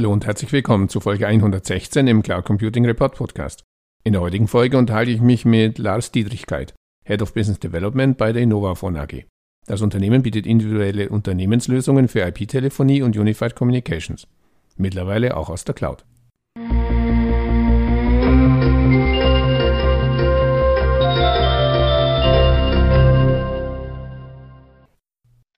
Hallo und herzlich willkommen zu Folge 116 im Cloud Computing Report Podcast. In der heutigen Folge unterhalte ich mich mit Lars Dietrichkeit, Head of Business Development bei der Innovaphone AG. Das Unternehmen bietet individuelle Unternehmenslösungen für IP-Telefonie und Unified Communications. Mittlerweile auch aus der Cloud.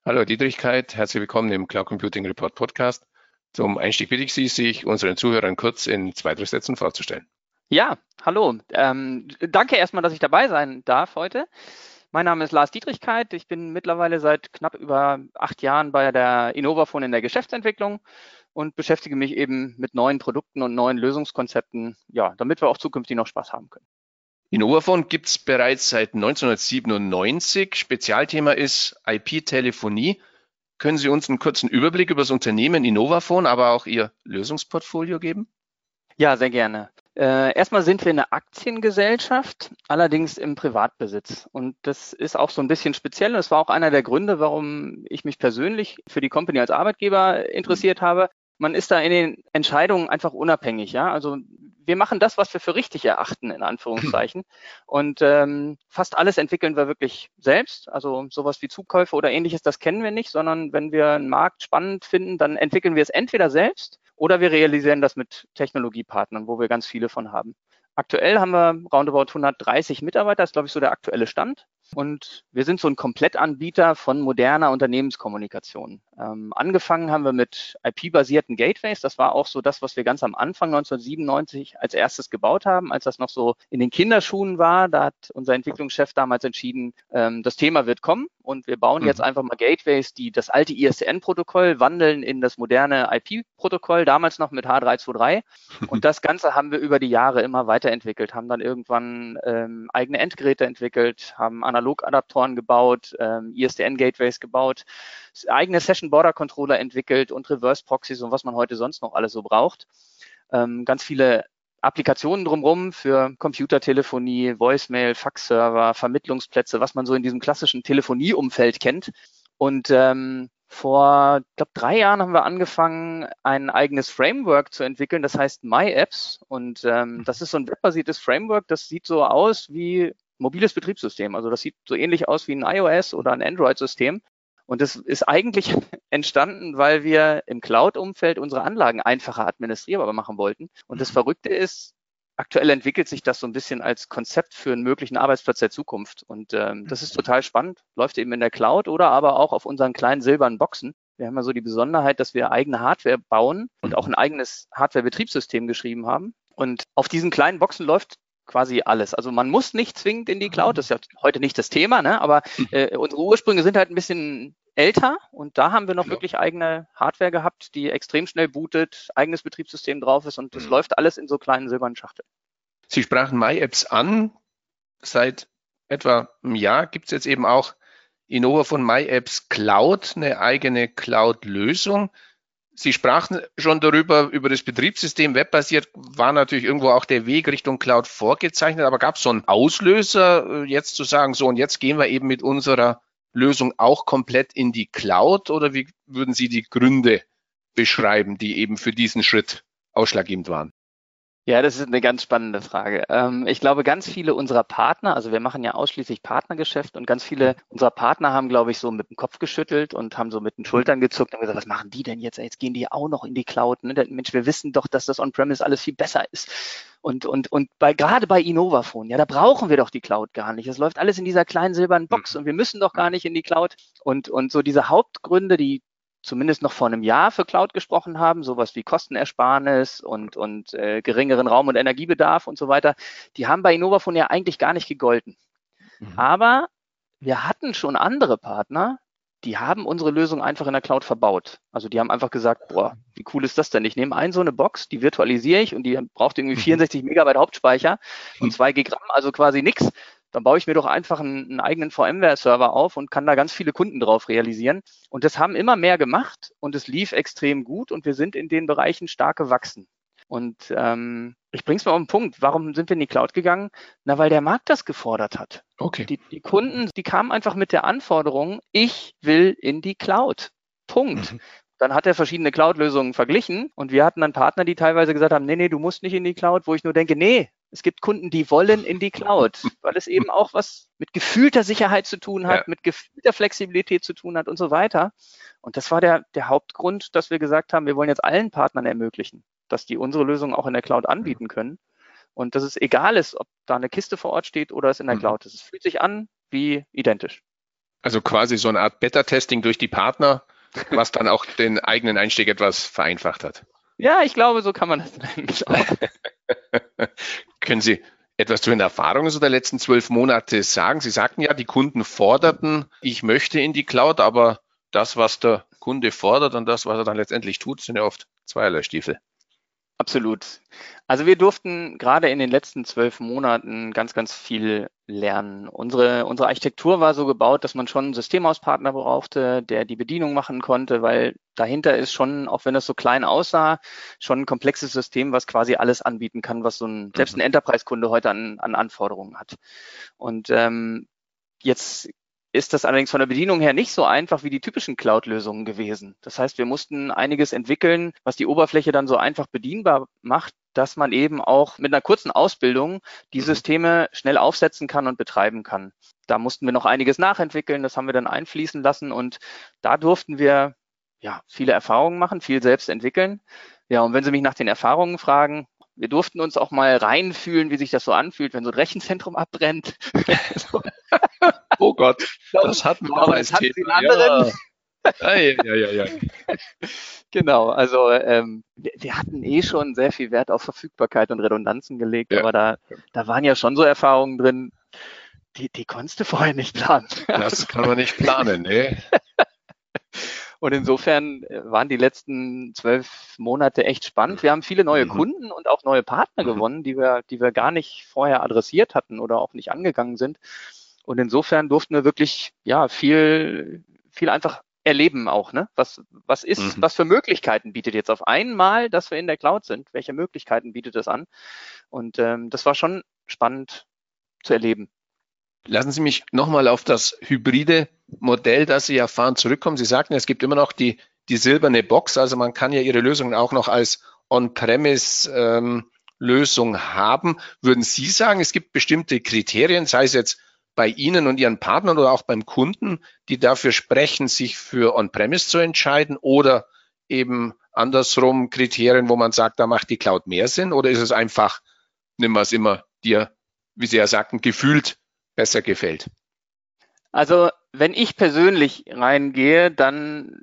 Hallo Dietrichkeit, herzlich willkommen im Cloud Computing Report Podcast. Zum Einstieg bitte ich Sie, sich unseren Zuhörern kurz in zwei, drei Sätzen vorzustellen. Ja, hallo. Ähm, danke erstmal, dass ich dabei sein darf heute. Mein Name ist Lars Dietrichkeit. Ich bin mittlerweile seit knapp über acht Jahren bei der Innovaphone in der Geschäftsentwicklung und beschäftige mich eben mit neuen Produkten und neuen Lösungskonzepten, ja, damit wir auch zukünftig noch Spaß haben können. Innovaphone gibt es bereits seit 1997. Spezialthema ist IP-Telefonie. Können Sie uns einen kurzen Überblick über das Unternehmen Innovaphone, aber auch Ihr Lösungsportfolio geben? Ja, sehr gerne. Äh, erstmal sind wir eine Aktiengesellschaft, allerdings im Privatbesitz. Und das ist auch so ein bisschen speziell. Das war auch einer der Gründe, warum ich mich persönlich für die Company als Arbeitgeber interessiert habe. Man ist da in den Entscheidungen einfach unabhängig. Ja, also wir machen das, was wir für richtig erachten, in Anführungszeichen. Und ähm, fast alles entwickeln wir wirklich selbst. Also sowas wie Zukäufe oder ähnliches, das kennen wir nicht, sondern wenn wir einen Markt spannend finden, dann entwickeln wir es entweder selbst oder wir realisieren das mit Technologiepartnern, wo wir ganz viele von haben. Aktuell haben wir roundabout 130 Mitarbeiter, das ist glaube ich so der aktuelle Stand. Und wir sind so ein Komplettanbieter von moderner Unternehmenskommunikation. Ähm, angefangen haben wir mit IP-basierten Gateways. Das war auch so das, was wir ganz am Anfang 1997 als erstes gebaut haben, als das noch so in den Kinderschuhen war. Da hat unser Entwicklungschef damals entschieden, ähm, das Thema wird kommen und wir bauen mhm. jetzt einfach mal Gateways, die das alte ISDN-Protokoll wandeln in das moderne IP-Protokoll, damals noch mit H323. Und das Ganze haben wir über die Jahre immer weiterentwickelt, haben dann irgendwann ähm, eigene Endgeräte entwickelt, haben Analogadaptoren gebaut, ähm, ISDN-Gateways gebaut, eigene Session Border Controller entwickelt und Reverse Proxies und was man heute sonst noch alles so braucht. Ähm, ganz viele Applikationen drumherum für Computertelefonie, Voicemail, Faxserver, Vermittlungsplätze, was man so in diesem klassischen Telefonieumfeld kennt. Und ähm, vor, ich glaube, drei Jahren haben wir angefangen, ein eigenes Framework zu entwickeln, das heißt MyApps. Und ähm, das ist so ein webbasiertes Framework, das sieht so aus wie mobiles Betriebssystem. Also das sieht so ähnlich aus wie ein iOS oder ein Android-System. Und das ist eigentlich entstanden, weil wir im Cloud-Umfeld unsere Anlagen einfacher administrierbar machen wollten. Und das mhm. Verrückte ist, aktuell entwickelt sich das so ein bisschen als Konzept für einen möglichen Arbeitsplatz der Zukunft. Und ähm, das ist mhm. total spannend. Läuft eben in der Cloud oder aber auch auf unseren kleinen silbernen Boxen. Wir haben ja so die Besonderheit, dass wir eigene Hardware bauen und auch ein eigenes Hardware-Betriebssystem geschrieben haben. Und auf diesen kleinen Boxen läuft quasi alles. Also man muss nicht zwingend in die Cloud, das ist ja heute nicht das Thema, ne? aber mhm. äh, unsere Ursprünge sind halt ein bisschen älter und da haben wir noch ja. wirklich eigene Hardware gehabt, die extrem schnell bootet, eigenes Betriebssystem drauf ist und das mhm. läuft alles in so kleinen silbernen Schachteln. Sie sprachen MyApps an. Seit etwa einem Jahr gibt es jetzt eben auch Innova von MyApps Cloud, eine eigene Cloud-Lösung. Sie sprachen schon darüber, über das Betriebssystem. Webbasiert war natürlich irgendwo auch der Weg Richtung Cloud vorgezeichnet, aber gab es so einen Auslöser, äh, jetzt zu sagen, so und jetzt gehen wir eben mit unserer Lösung auch komplett in die Cloud? Oder wie würden Sie die Gründe beschreiben, die eben für diesen Schritt ausschlaggebend waren? Ja, das ist eine ganz spannende Frage. Ähm, ich glaube, ganz viele unserer Partner, also wir machen ja ausschließlich Partnergeschäft und ganz viele unserer Partner haben, glaube ich, so mit dem Kopf geschüttelt und haben so mit den Schultern gezuckt und gesagt, was machen die denn jetzt? Jetzt gehen die auch noch in die Cloud. Ne? Mensch, wir wissen doch, dass das On-Premise alles viel besser ist. Und, und, und bei, gerade bei Innovaphone, ja, da brauchen wir doch die Cloud gar nicht. Es läuft alles in dieser kleinen silbernen Box mhm. und wir müssen doch gar nicht in die Cloud. Und, und so diese Hauptgründe, die zumindest noch vor einem Jahr für Cloud gesprochen haben, sowas wie Kostenersparnis und, und äh, geringeren Raum- und Energiebedarf und so weiter, die haben bei Innovafon ja eigentlich gar nicht gegolten. Mhm. Aber wir hatten schon andere Partner, die haben unsere Lösung einfach in der Cloud verbaut. Also die haben einfach gesagt, boah, wie cool ist das denn? Ich nehme ein so eine Box, die virtualisiere ich und die braucht irgendwie 64 mhm. Megabyte Hauptspeicher und 2 Gigramm, also quasi nix dann baue ich mir doch einfach einen, einen eigenen VMware-Server auf und kann da ganz viele Kunden drauf realisieren. Und das haben immer mehr gemacht und es lief extrem gut und wir sind in den Bereichen stark gewachsen. Und ähm, ich bringe es mal auf den Punkt. Warum sind wir in die Cloud gegangen? Na, weil der Markt das gefordert hat. Okay. Die, die Kunden, die kamen einfach mit der Anforderung, ich will in die Cloud. Punkt. Mhm. dann hat er verschiedene Cloud-Lösungen verglichen und wir hatten dann Partner, die teilweise gesagt haben, nee, nee, du musst nicht in die Cloud, wo ich nur denke, nee, es gibt Kunden, die wollen in die Cloud, weil es eben auch was mit gefühlter Sicherheit zu tun hat, ja. mit gefühlter Flexibilität zu tun hat und so weiter. Und das war der, der Hauptgrund, dass wir gesagt haben, wir wollen jetzt allen Partnern ermöglichen, dass die unsere Lösung auch in der Cloud anbieten können. Und dass es egal ist, ob da eine Kiste vor Ort steht oder es in der mhm. Cloud ist. Es fühlt sich an wie identisch. Also quasi so eine Art Beta-Testing durch die Partner, was dann auch den eigenen Einstieg etwas vereinfacht hat. Ja, ich glaube, so kann man das nennen. Können Sie etwas zu den Erfahrungen so der letzten zwölf Monate sagen? Sie sagten ja, die Kunden forderten, ich möchte in die Cloud, aber das, was der Kunde fordert und das, was er dann letztendlich tut, sind ja oft zweierlei Stiefel. Absolut. Also wir durften gerade in den letzten zwölf Monaten ganz, ganz viel lernen. Unsere, unsere Architektur war so gebaut, dass man schon einen Systemhauspartner brauchte, der die Bedienung machen konnte, weil dahinter ist schon, auch wenn es so klein aussah, schon ein komplexes System, was quasi alles anbieten kann, was so ein, selbst ein mhm. Enterprise-Kunde heute an, an Anforderungen hat. Und ähm, jetzt ist das allerdings von der Bedienung her nicht so einfach wie die typischen Cloud-Lösungen gewesen. Das heißt, wir mussten einiges entwickeln, was die Oberfläche dann so einfach bedienbar macht, dass man eben auch mit einer kurzen Ausbildung die mhm. Systeme schnell aufsetzen kann und betreiben kann. Da mussten wir noch einiges nachentwickeln, das haben wir dann einfließen lassen und da durften wir ja viele Erfahrungen machen, viel selbst entwickeln. Ja, und wenn Sie mich nach den Erfahrungen fragen, wir durften uns auch mal reinfühlen, wie sich das so anfühlt, wenn so ein Rechenzentrum abbrennt. oh Gott, das hatten wir auch als Thema. Ja. Ja, ja, ja, ja. Genau, also ähm, wir, wir, hatten eh schon sehr viel Wert auf Verfügbarkeit und Redundanzen gelegt, ja. aber da, da waren ja schon so Erfahrungen drin, die, die konntest du vorher nicht planen. Das kann man nicht planen, ne? Und insofern äh, waren die letzten zwölf Monate echt spannend. Wir haben viele neue mhm. Kunden und auch neue Partner mhm. gewonnen, die wir, die wir gar nicht vorher adressiert hatten oder auch nicht angegangen sind. Und insofern durften wir wirklich, ja, viel, viel einfach erleben auch, ne? Was, was ist, mhm. was für Möglichkeiten bietet jetzt auf einmal, dass wir in der Cloud sind? Welche Möglichkeiten bietet es an? Und ähm, das war schon spannend zu erleben. Lassen Sie mich nochmal auf das hybride Modell, das Sie erfahren, zurückkommen. Sie sagten, es gibt immer noch die, die silberne Box, also man kann ja Ihre Lösungen auch noch als On-Premise-Lösung ähm, haben. Würden Sie sagen, es gibt bestimmte Kriterien, sei es jetzt bei Ihnen und Ihren Partnern oder auch beim Kunden, die dafür sprechen, sich für On-Premise zu entscheiden oder eben andersrum Kriterien, wo man sagt, da macht die Cloud mehr Sinn? Oder ist es einfach, nimm was immer dir, wie Sie ja sagten, gefühlt besser gefällt? Also wenn ich persönlich reingehe, dann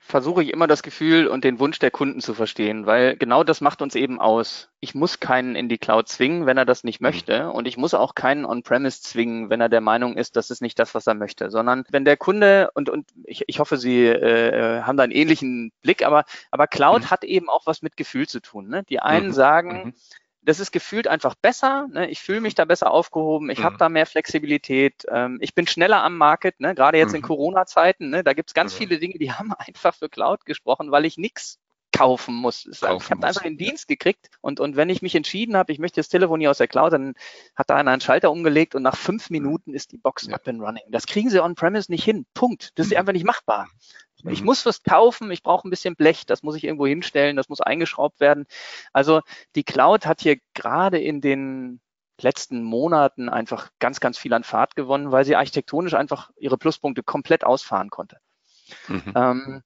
versuche ich immer das Gefühl und den Wunsch der Kunden zu verstehen, weil genau das macht uns eben aus. Ich muss keinen in die Cloud zwingen, wenn er das nicht mhm. möchte. Und ich muss auch keinen On-Premise zwingen, wenn er der Meinung ist, das ist nicht das, was er möchte, sondern wenn der Kunde, und, und ich, ich hoffe, Sie äh, haben da einen ähnlichen Blick, aber, aber Cloud mhm. hat eben auch was mit Gefühl zu tun. Ne? Die einen mhm. sagen, mhm das ist gefühlt einfach besser. Ne? Ich fühle mich da besser aufgehoben, ich mhm. habe da mehr Flexibilität, ähm, ich bin schneller am Market, ne? gerade jetzt mhm. in Corona-Zeiten. Ne? Da gibt es ganz mhm. viele Dinge, die haben einfach für Cloud gesprochen, weil ich nichts kaufen muss. Kaufen ich habe einfach den Dienst gekriegt und, und wenn ich mich entschieden habe, ich möchte das Telefon hier aus der Cloud, dann hat da einer einen Schalter umgelegt und nach fünf. Minuten ist die Box ja. up and running. Das kriegen sie on-premise nicht hin. Punkt. Das ist mhm. einfach nicht machbar. Ich mhm. muss was kaufen, ich brauche ein bisschen Blech, das muss ich irgendwo hinstellen, das muss eingeschraubt werden. Also die Cloud hat hier gerade in den letzten Monaten einfach ganz, ganz viel an Fahrt gewonnen, weil sie architektonisch einfach ihre Pluspunkte komplett ausfahren konnte. Mhm. Ähm,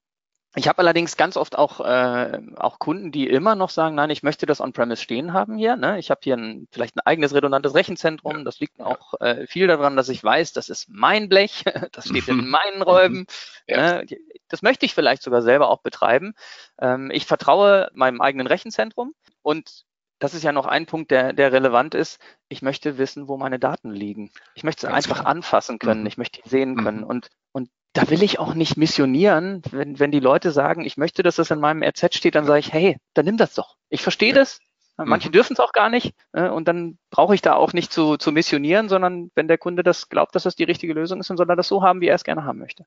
ich habe allerdings ganz oft auch, äh, auch Kunden, die immer noch sagen, nein, ich möchte das On-Premise stehen haben hier. Ne? Ich habe hier ein, vielleicht ein eigenes redundantes Rechenzentrum. Ja. Das liegt auch äh, viel daran, dass ich weiß, das ist mein Blech, das steht in meinen Räumen. Ja. Ne? Das möchte ich vielleicht sogar selber auch betreiben. Ähm, ich vertraue meinem eigenen Rechenzentrum und das ist ja noch ein Punkt, der, der relevant ist. Ich möchte wissen, wo meine Daten liegen. Ich möchte sie einfach klar. anfassen können. Mhm. Ich möchte sie sehen können. Mhm. Und, und da will ich auch nicht missionieren. Wenn, wenn die Leute sagen, ich möchte, dass das in meinem RZ steht, dann sage ich, hey, dann nimm das doch. Ich verstehe ja. das. Manche mhm. dürfen es auch gar nicht. Äh, und dann brauche ich da auch nicht zu, zu missionieren, sondern wenn der Kunde das glaubt, dass das die richtige Lösung ist, dann soll er das so haben, wie er es gerne haben möchte.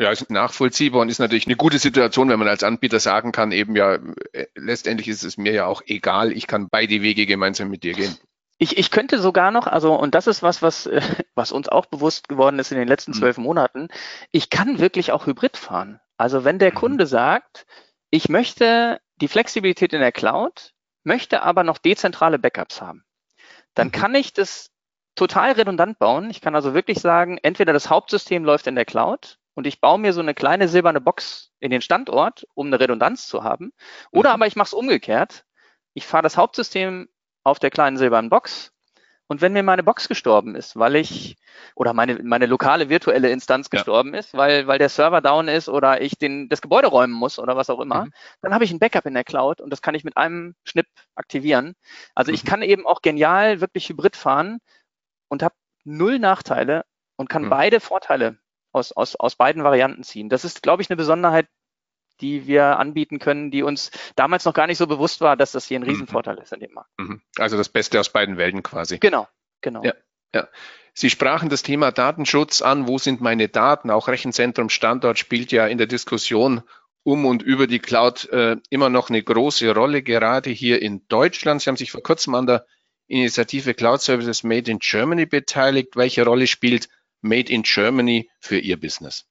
Ja, ist nachvollziehbar und ist natürlich eine gute Situation, wenn man als Anbieter sagen kann, eben ja, äh, letztendlich ist es mir ja auch egal, ich kann beide Wege gemeinsam mit dir gehen. Ich, ich könnte sogar noch, also, und das ist was, was, was uns auch bewusst geworden ist in den letzten mhm. zwölf Monaten, ich kann wirklich auch Hybrid fahren. Also wenn der mhm. Kunde sagt, ich möchte die Flexibilität in der Cloud, möchte aber noch dezentrale Backups haben, dann mhm. kann ich das total redundant bauen. Ich kann also wirklich sagen, entweder das Hauptsystem läuft in der Cloud und ich baue mir so eine kleine silberne Box in den Standort, um eine Redundanz zu haben. Oder mhm. aber ich mache es umgekehrt. Ich fahre das Hauptsystem auf der kleinen silbernen Box und wenn mir meine Box gestorben ist, weil ich, oder meine, meine lokale virtuelle Instanz gestorben ja. ist, weil, weil der Server down ist oder ich den, das Gebäude räumen muss oder was auch immer, mhm. dann habe ich ein Backup in der Cloud und das kann ich mit einem Schnipp aktivieren. Also mhm. ich kann eben auch genial wirklich Hybrid fahren und habe null Nachteile und kann mhm. beide Vorteile aus, aus, aus beiden Varianten ziehen. Das ist, glaube ich, eine Besonderheit, die wir anbieten können, die uns damals noch gar nicht so bewusst war, dass das hier ein mhm. Riesenvorteil ist in dem Markt. Mhm. Also das Beste aus beiden Welten quasi. Genau, genau. Ja, ja. Sie sprachen das Thema Datenschutz an. Wo sind meine Daten? Auch Rechenzentrum Standort spielt ja in der Diskussion um und über die Cloud äh, immer noch eine große Rolle, gerade hier in Deutschland. Sie haben sich vor kurzem an der Initiative Cloud Services Made in Germany beteiligt. Welche Rolle spielt Made in Germany für Ihr Business?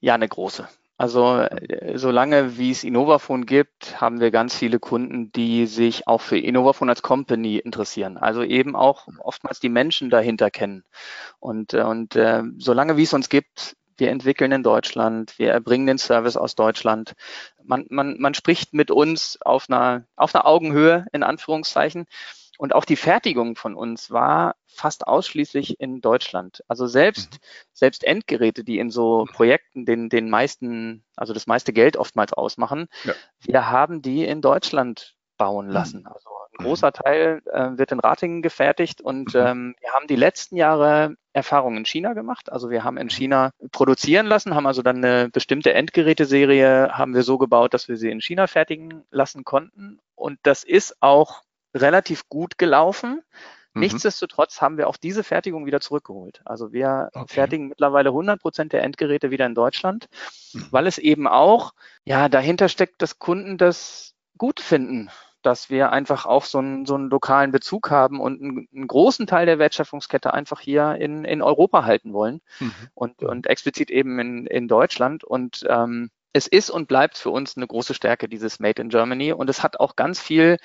Ja, eine große. Also äh, solange wie es Innovaphone gibt, haben wir ganz viele Kunden, die sich auch für Innovaphone als Company interessieren. Also eben auch oftmals die Menschen dahinter kennen. Und, äh, und äh, solange wie es uns gibt, wir entwickeln in Deutschland, wir erbringen den Service aus Deutschland. Man, man, man spricht mit uns auf einer, auf einer Augenhöhe, in Anführungszeichen. Und auch die Fertigung von uns war fast ausschließlich in Deutschland. Also selbst, mhm. selbst Endgeräte, die in so Projekten den, den meisten, also das meiste Geld oftmals ausmachen, ja. wir haben die in Deutschland bauen mhm. lassen. Also ein mhm. großer Teil äh, wird in Ratingen gefertigt und ähm, wir haben die letzten Jahre Erfahrungen in China gemacht. Also wir haben in China produzieren lassen, haben also dann eine bestimmte Endgeräteserie haben wir so gebaut, dass wir sie in China fertigen lassen konnten. Und das ist auch relativ gut gelaufen. Mhm. Nichtsdestotrotz haben wir auch diese Fertigung wieder zurückgeholt. Also wir okay. fertigen mittlerweile 100 Prozent der Endgeräte wieder in Deutschland, mhm. weil es eben auch, ja, dahinter steckt, dass Kunden das gut finden, dass wir einfach auch so einen, so einen lokalen Bezug haben und einen, einen großen Teil der Wertschöpfungskette einfach hier in, in Europa halten wollen mhm. und, und explizit eben in, in Deutschland. Und ähm, es ist und bleibt für uns eine große Stärke, dieses Made in Germany. Und es hat auch ganz viel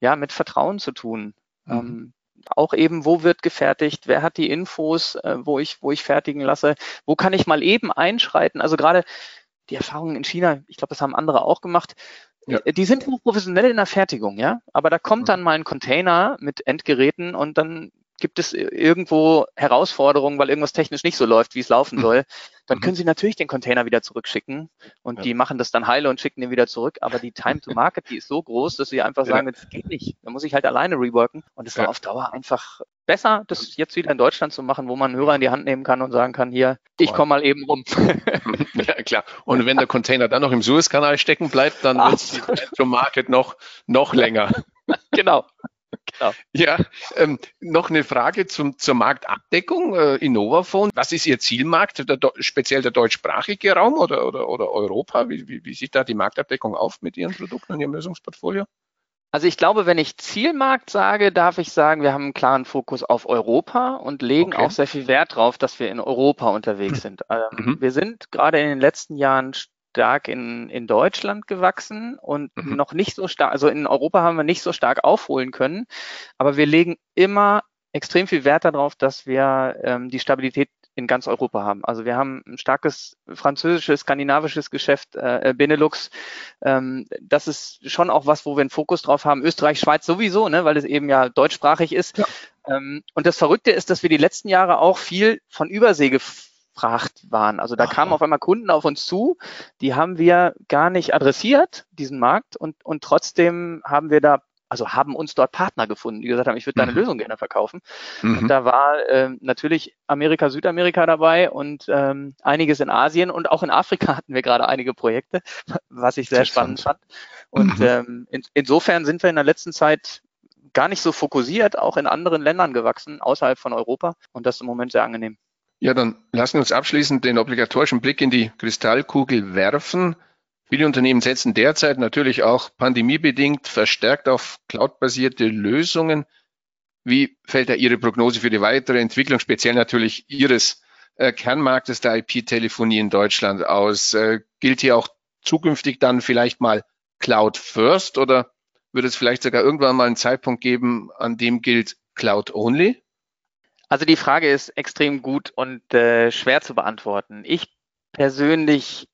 ja, mit Vertrauen zu tun. Mhm. Ähm, auch eben, wo wird gefertigt, wer hat die Infos, äh, wo ich, wo ich fertigen lasse, wo kann ich mal eben einschreiten. Also gerade die Erfahrungen in China, ich glaube, das haben andere auch gemacht. Ja. Äh, die sind professionell in der Fertigung, ja. Aber da kommt dann mal ein Container mit Endgeräten und dann gibt es irgendwo Herausforderungen, weil irgendwas technisch nicht so läuft, wie es laufen mhm. soll, dann mhm. können Sie natürlich den Container wieder zurückschicken und ja. die machen das dann heile und schicken den wieder zurück. Aber die Time to Market, die ist so groß, dass Sie einfach sagen, ja. das geht nicht. Da muss ich halt alleine reworken. Und es war auf Dauer einfach besser, das jetzt wieder in Deutschland zu machen, wo man einen Hörer in die Hand nehmen kann und sagen kann, hier, ich komme mal eben rum. ja, klar. Und wenn der Container dann noch im Suezkanal stecken bleibt, dann wird die Time to Market noch, noch länger. genau. Genau. Ja, ähm, noch eine Frage zum, zur Marktabdeckung. Äh, Innovaphone, was ist Ihr Zielmarkt, der, speziell der deutschsprachige Raum oder, oder, oder Europa? Wie, wie, wie sieht da die Marktabdeckung auf mit Ihren Produkten und Ihrem Lösungsportfolio? Also ich glaube, wenn ich Zielmarkt sage, darf ich sagen, wir haben einen klaren Fokus auf Europa und legen okay. auch sehr viel Wert darauf, dass wir in Europa unterwegs sind. Ähm, mhm. Wir sind gerade in den letzten Jahren stark in, in Deutschland gewachsen und mhm. noch nicht so stark, also in Europa haben wir nicht so stark aufholen können, aber wir legen immer extrem viel Wert darauf, dass wir ähm, die Stabilität in ganz Europa haben. Also wir haben ein starkes französisches, skandinavisches Geschäft, äh, Benelux. Ähm, das ist schon auch was, wo wir einen Fokus drauf haben. Österreich, Schweiz sowieso, ne, weil es eben ja deutschsprachig ist. Ja. Ähm, und das Verrückte ist, dass wir die letzten Jahre auch viel von Übersee gefragt waren. Also da Ach, kamen auf einmal Kunden auf uns zu, die haben wir gar nicht adressiert, diesen Markt, und, und trotzdem haben wir da also haben uns dort Partner gefunden, die gesagt haben, ich würde deine mhm. Lösung gerne verkaufen. Mhm. Und da war äh, natürlich Amerika, Südamerika dabei und ähm, einiges in Asien und auch in Afrika hatten wir gerade einige Projekte, was ich sehr spannend fand. Und mhm. ähm, in, insofern sind wir in der letzten Zeit gar nicht so fokussiert, auch in anderen Ländern gewachsen, außerhalb von Europa. Und das ist im Moment sehr angenehm. Ja, dann lassen wir uns abschließend den obligatorischen Blick in die Kristallkugel werfen. Viele Unternehmen setzen derzeit natürlich auch pandemiebedingt verstärkt auf cloudbasierte Lösungen. Wie fällt da Ihre Prognose für die weitere Entwicklung, speziell natürlich Ihres äh, Kernmarktes der IP-Telefonie in Deutschland aus? Äh, gilt hier auch zukünftig dann vielleicht mal Cloud First oder würde es vielleicht sogar irgendwann mal einen Zeitpunkt geben, an dem gilt Cloud Only? Also die Frage ist extrem gut und äh, schwer zu beantworten. Ich persönlich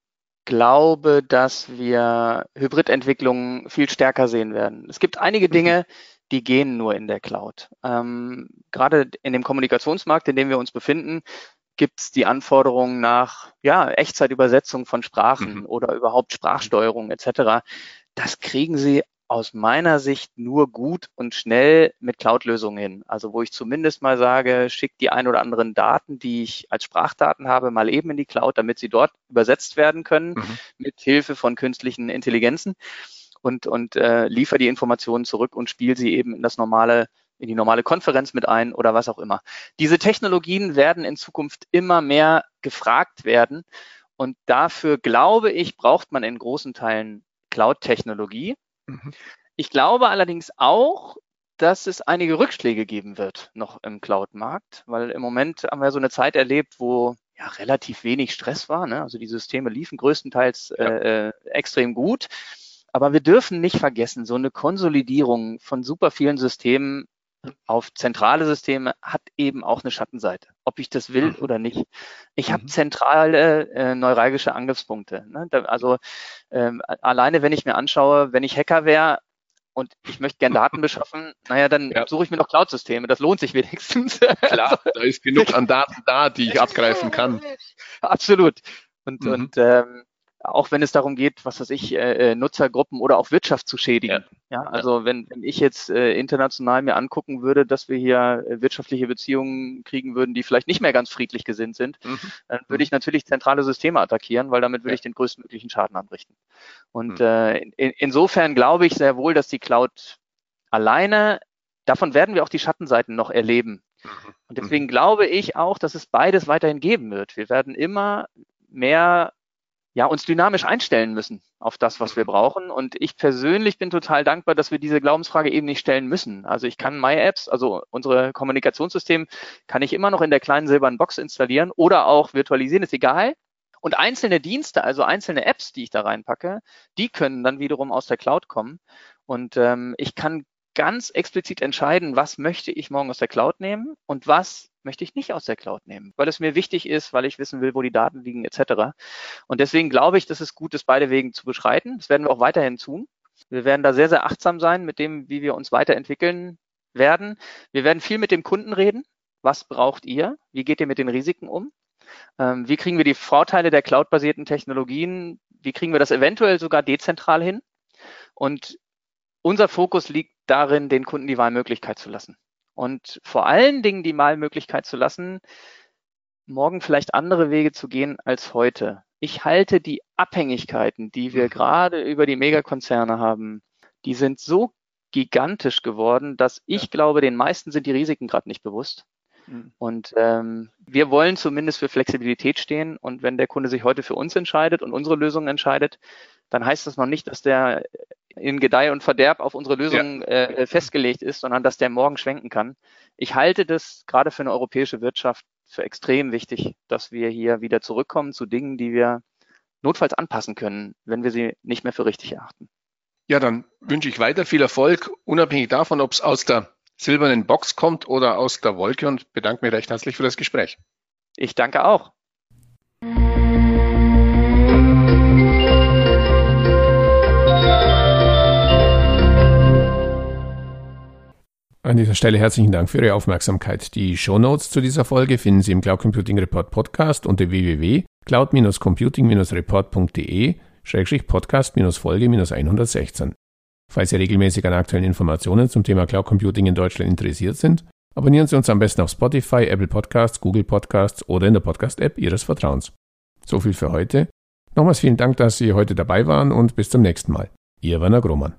glaube, dass wir Hybridentwicklungen viel stärker sehen werden. Es gibt einige mhm. Dinge, die gehen nur in der Cloud. Ähm, gerade in dem Kommunikationsmarkt, in dem wir uns befinden, gibt es die Anforderungen nach ja, Echtzeitübersetzung von Sprachen mhm. oder überhaupt Sprachsteuerung etc. Das kriegen Sie aus meiner Sicht nur gut und schnell mit Cloud-Lösungen hin. Also wo ich zumindest mal sage, schickt die ein oder anderen Daten, die ich als Sprachdaten habe, mal eben in die Cloud, damit sie dort übersetzt werden können mhm. mit Hilfe von künstlichen Intelligenzen und, und äh, liefere die Informationen zurück und spiele sie eben in das normale in die normale Konferenz mit ein oder was auch immer. Diese Technologien werden in Zukunft immer mehr gefragt werden und dafür glaube ich, braucht man in großen Teilen Cloud-Technologie. Mhm. Ich glaube allerdings auch, dass es einige Rückschläge geben wird noch im Cloud-Markt, weil im Moment haben wir so eine Zeit erlebt, wo ja relativ wenig Stress war. Ne? Also die Systeme liefen größtenteils ja. äh, äh extrem gut. Aber wir dürfen nicht vergessen, so eine Konsolidierung von super vielen Systemen auf zentrale Systeme hat eben auch eine Schattenseite, ob ich das will mhm. oder nicht. Ich mhm. habe zentrale äh, neuralgische Angriffspunkte. Ne? Da, also ähm, alleine, wenn ich mir anschaue, wenn ich Hacker wäre und ich möchte gern Daten beschaffen, naja, dann ja. suche ich mir noch Cloud-Systeme. Das lohnt sich wenigstens. Klar, da ist genug an Daten da, die ich abgreifen kann. Absolut. Und, mhm. und ähm, auch wenn es darum geht, was weiß ich, äh, äh, Nutzergruppen oder auch Wirtschaft zu schädigen. Ja, ja also Wenn, wenn ich jetzt äh, international mir angucken würde, dass wir hier äh, wirtschaftliche Beziehungen kriegen würden, die vielleicht nicht mehr ganz friedlich gesinnt sind, mhm. dann würde mhm. ich natürlich zentrale Systeme attackieren, weil damit würde ja. ich den größtmöglichen Schaden anrichten. Und mhm. äh, in, insofern glaube ich sehr wohl, dass die Cloud alleine, davon werden wir auch die Schattenseiten noch erleben. Mhm. Und deswegen mhm. glaube ich auch, dass es beides weiterhin geben wird. Wir werden immer mehr ja, uns dynamisch einstellen müssen auf das, was wir brauchen. Und ich persönlich bin total dankbar, dass wir diese Glaubensfrage eben nicht stellen müssen. Also ich kann MyApps, also unsere Kommunikationssystem, kann ich immer noch in der kleinen silbernen Box installieren oder auch virtualisieren, ist egal. Und einzelne Dienste, also einzelne Apps, die ich da reinpacke, die können dann wiederum aus der Cloud kommen. Und ähm, ich kann ganz explizit entscheiden, was möchte ich morgen aus der Cloud nehmen und was möchte ich nicht aus der Cloud nehmen, weil es mir wichtig ist, weil ich wissen will, wo die Daten liegen etc. Und deswegen glaube ich, dass es gut ist, beide Wegen zu beschreiten. Das werden wir auch weiterhin tun. Wir werden da sehr, sehr achtsam sein mit dem, wie wir uns weiterentwickeln werden. Wir werden viel mit dem Kunden reden. Was braucht ihr? Wie geht ihr mit den Risiken um? Ähm, wie kriegen wir die Vorteile der cloud-basierten Technologien? Wie kriegen wir das eventuell sogar dezentral hin? Und unser Fokus liegt darin, den Kunden die Wahlmöglichkeit zu lassen. Und vor allen Dingen die Wahlmöglichkeit zu lassen, morgen vielleicht andere Wege zu gehen als heute. Ich halte die Abhängigkeiten, die wir mhm. gerade über die Megakonzerne haben, die sind so gigantisch geworden, dass ich ja. glaube, den meisten sind die Risiken gerade nicht bewusst. Mhm. Und ähm, wir wollen zumindest für Flexibilität stehen. Und wenn der Kunde sich heute für uns entscheidet und unsere Lösung entscheidet, dann heißt das noch nicht, dass der in Gedeih und Verderb auf unsere Lösung ja. äh, festgelegt ist, sondern dass der morgen schwenken kann. Ich halte das gerade für eine europäische Wirtschaft für extrem wichtig, dass wir hier wieder zurückkommen zu Dingen, die wir notfalls anpassen können, wenn wir sie nicht mehr für richtig erachten. Ja, dann wünsche ich weiter viel Erfolg, unabhängig davon, ob es aus der silbernen Box kommt oder aus der Wolke und bedanke mich recht herzlich für das Gespräch. Ich danke auch. An dieser Stelle herzlichen Dank für Ihre Aufmerksamkeit. Die Show Notes zu dieser Folge finden Sie im Cloud Computing Report Podcast unter www.cloud-computing-report.de Podcast-Folge 116. Falls Sie regelmäßig an aktuellen Informationen zum Thema Cloud Computing in Deutschland interessiert sind, abonnieren Sie uns am besten auf Spotify, Apple Podcasts, Google Podcasts oder in der Podcast-App Ihres Vertrauens. So viel für heute. Nochmals vielen Dank, dass Sie heute dabei waren und bis zum nächsten Mal. Ihr Werner Grohmann.